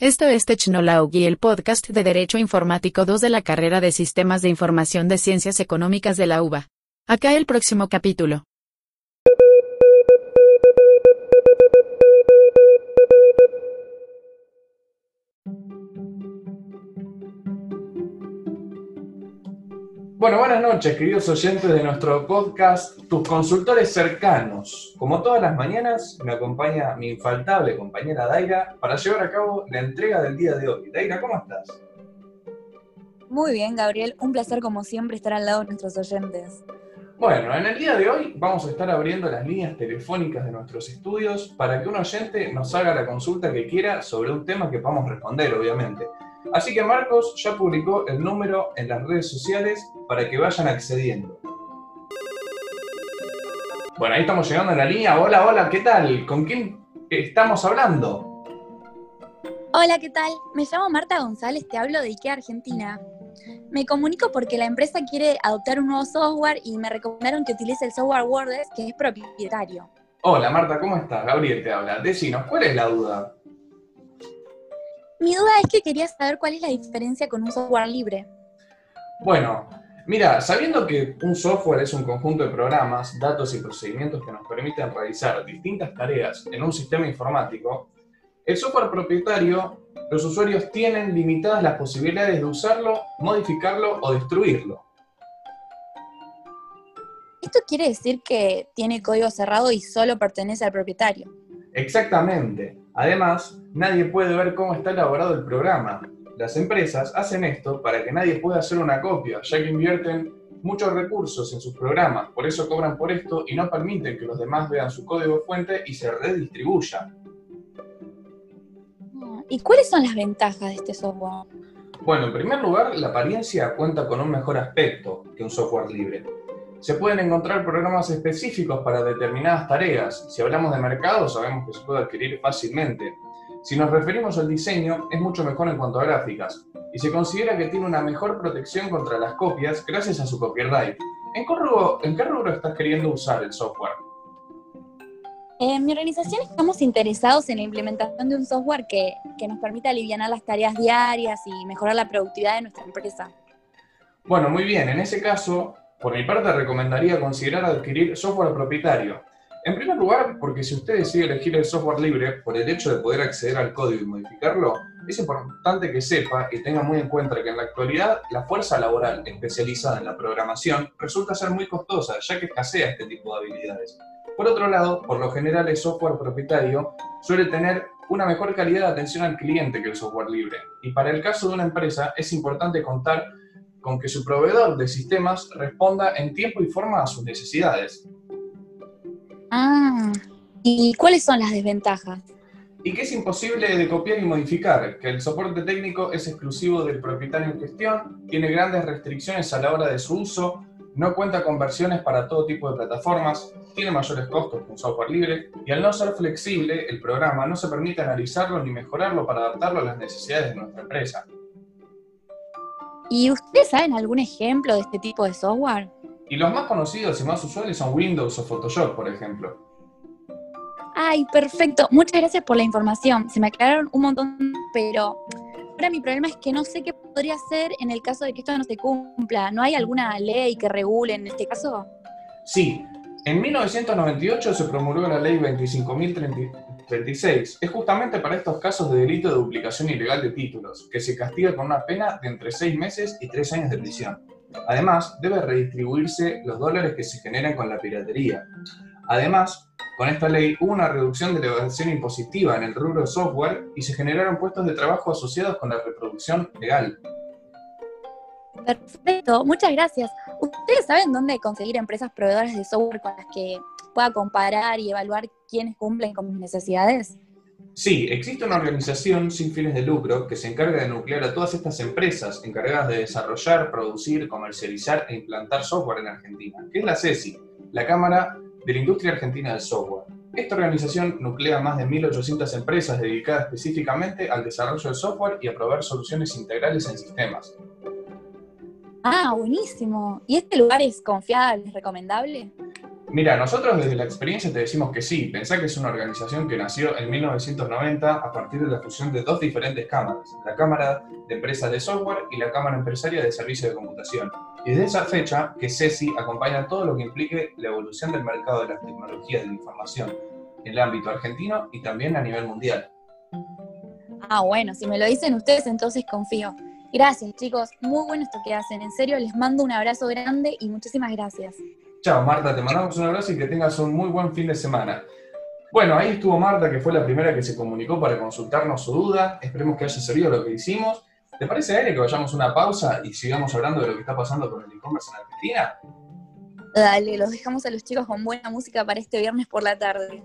Esto es Technology, el podcast de Derecho Informático 2 de la carrera de Sistemas de Información de Ciencias Económicas de la UBA. Acá el próximo capítulo. Bueno, buenas noches, queridos oyentes de nuestro podcast, tus consultores cercanos. Como todas las mañanas, me acompaña mi infaltable compañera Daira para llevar a cabo la entrega del día de hoy. Daira, ¿cómo estás? Muy bien, Gabriel. Un placer, como siempre, estar al lado de nuestros oyentes. Bueno, en el día de hoy vamos a estar abriendo las líneas telefónicas de nuestros estudios para que un oyente nos haga la consulta que quiera sobre un tema que podamos responder, obviamente. Así que Marcos ya publicó el número en las redes sociales para que vayan accediendo. Bueno, ahí estamos llegando a la línea. Hola, hola, ¿qué tal? ¿Con quién estamos hablando? Hola, ¿qué tal? Me llamo Marta González, te hablo de IKEA Argentina. Me comunico porque la empresa quiere adoptar un nuevo software y me recomendaron que utilice el software WordPress, que es propietario. Hola Marta, ¿cómo estás? Gabriel te habla. Decinos, ¿cuál es la duda? Mi duda es que quería saber cuál es la diferencia con un software libre. Bueno, mira, sabiendo que un software es un conjunto de programas, datos y procedimientos que nos permiten realizar distintas tareas en un sistema informático, el software propietario, los usuarios tienen limitadas las posibilidades de usarlo, modificarlo o destruirlo. Esto quiere decir que tiene código cerrado y solo pertenece al propietario. Exactamente. Además, nadie puede ver cómo está elaborado el programa. Las empresas hacen esto para que nadie pueda hacer una copia, ya que invierten muchos recursos en sus programas, por eso cobran por esto y no permiten que los demás vean su código fuente y se redistribuya. ¿Y cuáles son las ventajas de este software? Bueno, en primer lugar, la apariencia cuenta con un mejor aspecto que un software libre. Se pueden encontrar programas específicos para determinadas tareas. Si hablamos de mercado, sabemos que se puede adquirir fácilmente. Si nos referimos al diseño, es mucho mejor en cuanto a gráficas, y se considera que tiene una mejor protección contra las copias gracias a su copyright. ¿En qué rubro, en qué rubro estás queriendo usar el software? En mi organización estamos interesados en la implementación de un software que, que nos permita aliviar las tareas diarias y mejorar la productividad de nuestra empresa. Bueno, muy bien. En ese caso, por mi parte, recomendaría considerar adquirir software propietario. En primer lugar, porque si usted decide elegir el software libre por el hecho de poder acceder al código y modificarlo, es importante que sepa y tenga muy en cuenta que en la actualidad la fuerza laboral especializada en la programación resulta ser muy costosa, ya que escasea este tipo de habilidades. Por otro lado, por lo general el software propietario suele tener una mejor calidad de atención al cliente que el software libre. Y para el caso de una empresa es importante contar con que su proveedor de sistemas responda en tiempo y forma a sus necesidades. Ah, ¿y cuáles son las desventajas? Y que es imposible de copiar y modificar, que el soporte técnico es exclusivo del propietario en cuestión, tiene grandes restricciones a la hora de su uso, no cuenta con versiones para todo tipo de plataformas, tiene mayores costos que un software libre y al no ser flexible, el programa no se permite analizarlo ni mejorarlo para adaptarlo a las necesidades de nuestra empresa. ¿Y ustedes saben algún ejemplo de este tipo de software? Y los más conocidos y más usuales son Windows o Photoshop, por ejemplo. Ay, perfecto. Muchas gracias por la información. Se me aclararon un montón, pero ahora mi problema es que no sé qué podría hacer en el caso de que esto no se cumpla. ¿No hay alguna ley que regule en este caso? Sí. En 1998 se promulgó la ley 25.036. Es justamente para estos casos de delito de duplicación ilegal de títulos, que se castiga con una pena de entre seis meses y tres años de prisión. Además, debe redistribuirse los dólares que se generan con la piratería. Además, con esta ley hubo una reducción de la evasión impositiva en el rubro de software y se generaron puestos de trabajo asociados con la reproducción legal. Perfecto, muchas gracias. ¿Ustedes saben dónde conseguir empresas proveedoras de software con las que pueda comparar y evaluar quiénes cumplen con mis necesidades? Sí, existe una organización sin fines de lucro que se encarga de nuclear a todas estas empresas encargadas de desarrollar, producir, comercializar e implantar software en Argentina, que es la CESI, la Cámara de la Industria Argentina del Software. Esta organización nuclea más de 1.800 empresas dedicadas específicamente al desarrollo de software y a proveer soluciones integrales en sistemas. Ah, buenísimo. ¿Y este lugar es confiable, es recomendable? Mira, nosotros desde la experiencia te decimos que sí. Pensá que es una organización que nació en 1990 a partir de la fusión de dos diferentes cámaras, la Cámara de Empresas de Software y la Cámara Empresaria de Servicios de Computación. Y desde esa fecha que CESI acompaña todo lo que implique la evolución del mercado de las tecnologías de la información en el ámbito argentino y también a nivel mundial. Ah, bueno, si me lo dicen ustedes, entonces confío. Gracias, chicos. Muy bueno esto que hacen. En serio, les mando un abrazo grande y muchísimas gracias. Chao, Marta, te mandamos un abrazo y que tengas un muy buen fin de semana. Bueno, ahí estuvo Marta, que fue la primera que se comunicó para consultarnos su duda. Esperemos que haya servido lo que hicimos. ¿Te parece, Aire, que vayamos a una pausa y sigamos hablando de lo que está pasando con el e-commerce en Argentina? Dale, los dejamos a los chicos con buena música para este viernes por la tarde.